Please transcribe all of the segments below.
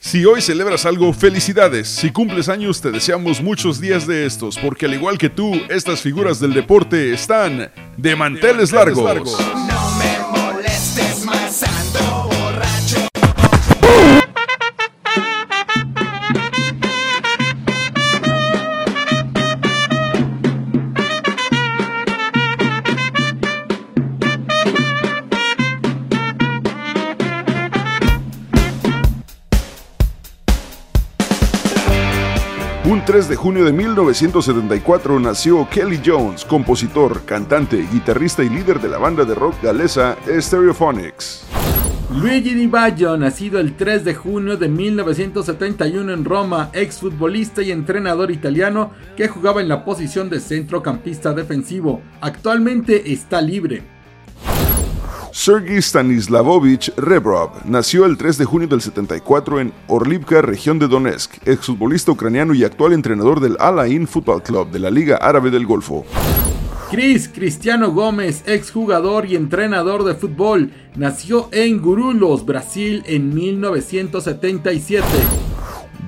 Si hoy celebras algo, felicidades. Si cumples años, te deseamos muchos días de estos, porque al igual que tú, estas figuras del deporte están de manteles, largos. Un 3 de junio de 1974 nació Kelly Jones, compositor, cantante, guitarrista y líder de la banda de rock galesa Stereophonics. Luigi Di Baggio, nacido el 3 de junio de 1971 en Roma, exfutbolista y entrenador italiano que jugaba en la posición de centrocampista defensivo. Actualmente está libre. Sergei Stanislavovich Rebrov nació el 3 de junio del 74 en Orlivka, región de Donetsk, exfutbolista ucraniano y actual entrenador del Al Ain Football Club de la Liga Árabe del Golfo. Chris Cristiano Gómez, exjugador y entrenador de fútbol, nació en Gurulos, Brasil en 1977.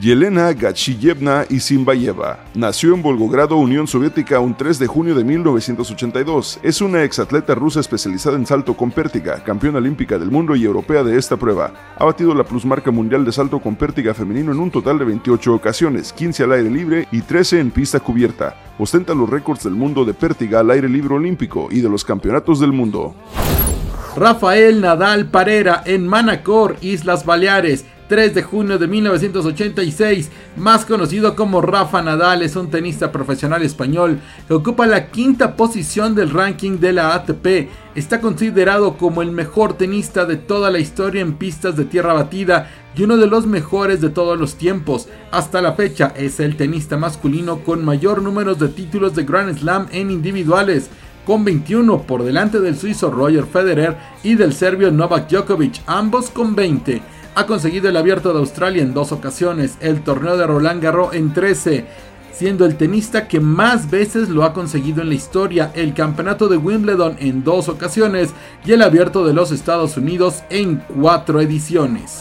Yelena Gachiyevna Isimbayeva nació en Volgogrado, Unión Soviética, un 3 de junio de 1982. Es una exatleta rusa especializada en salto con pértiga, campeona olímpica del mundo y europea de esta prueba. Ha batido la plusmarca mundial de salto con pértiga femenino en un total de 28 ocasiones, 15 al aire libre y 13 en pista cubierta. Ostenta los récords del mundo de pértiga al aire libre olímpico y de los campeonatos del mundo. Rafael Nadal Parera en Manacor, Islas Baleares. 3 de junio de 1986, más conocido como Rafa Nadal, es un tenista profesional español que ocupa la quinta posición del ranking de la ATP. Está considerado como el mejor tenista de toda la historia en pistas de tierra batida y uno de los mejores de todos los tiempos. Hasta la fecha es el tenista masculino con mayor número de títulos de Grand Slam en individuales con 21 por delante del suizo Roger Federer y del serbio Novak Djokovic, ambos con 20. Ha conseguido el abierto de Australia en dos ocasiones, el torneo de Roland Garros en 13, siendo el tenista que más veces lo ha conseguido en la historia, el campeonato de Wimbledon en dos ocasiones y el abierto de los Estados Unidos en cuatro ediciones.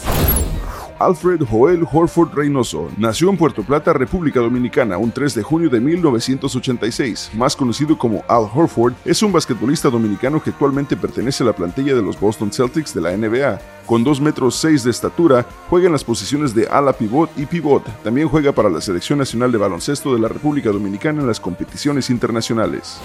Alfred Joel Horford Reynoso nació en Puerto Plata, República Dominicana, un 3 de junio de 1986. Más conocido como Al Horford, es un basquetbolista dominicano que actualmente pertenece a la plantilla de los Boston Celtics de la NBA. Con 2 metros 6 de estatura, juega en las posiciones de ala pivot y pivot. También juega para la Selección Nacional de Baloncesto de la República Dominicana en las competiciones internacionales.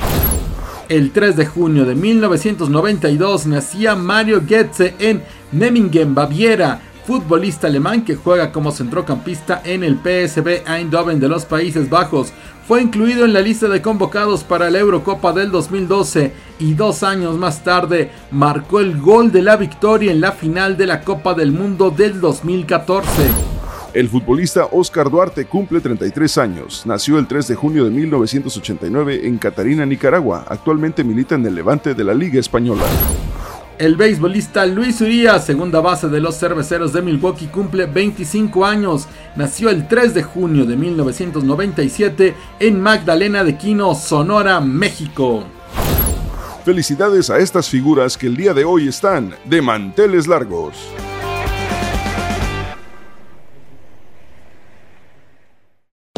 El 3 de junio de 1992 nacía Mario Goetze en Memmingen, Baviera futbolista alemán que juega como centrocampista en el PSV Eindhoven de los Países Bajos. Fue incluido en la lista de convocados para la Eurocopa del 2012 y dos años más tarde marcó el gol de la victoria en la final de la Copa del Mundo del 2014. El futbolista Oscar Duarte cumple 33 años. Nació el 3 de junio de 1989 en Catarina, Nicaragua. Actualmente milita en el Levante de la Liga Española. El beisbolista Luis Uría, segunda base de los cerveceros de Milwaukee, cumple 25 años. Nació el 3 de junio de 1997 en Magdalena de Quino, Sonora, México. Felicidades a estas figuras que el día de hoy están de manteles largos.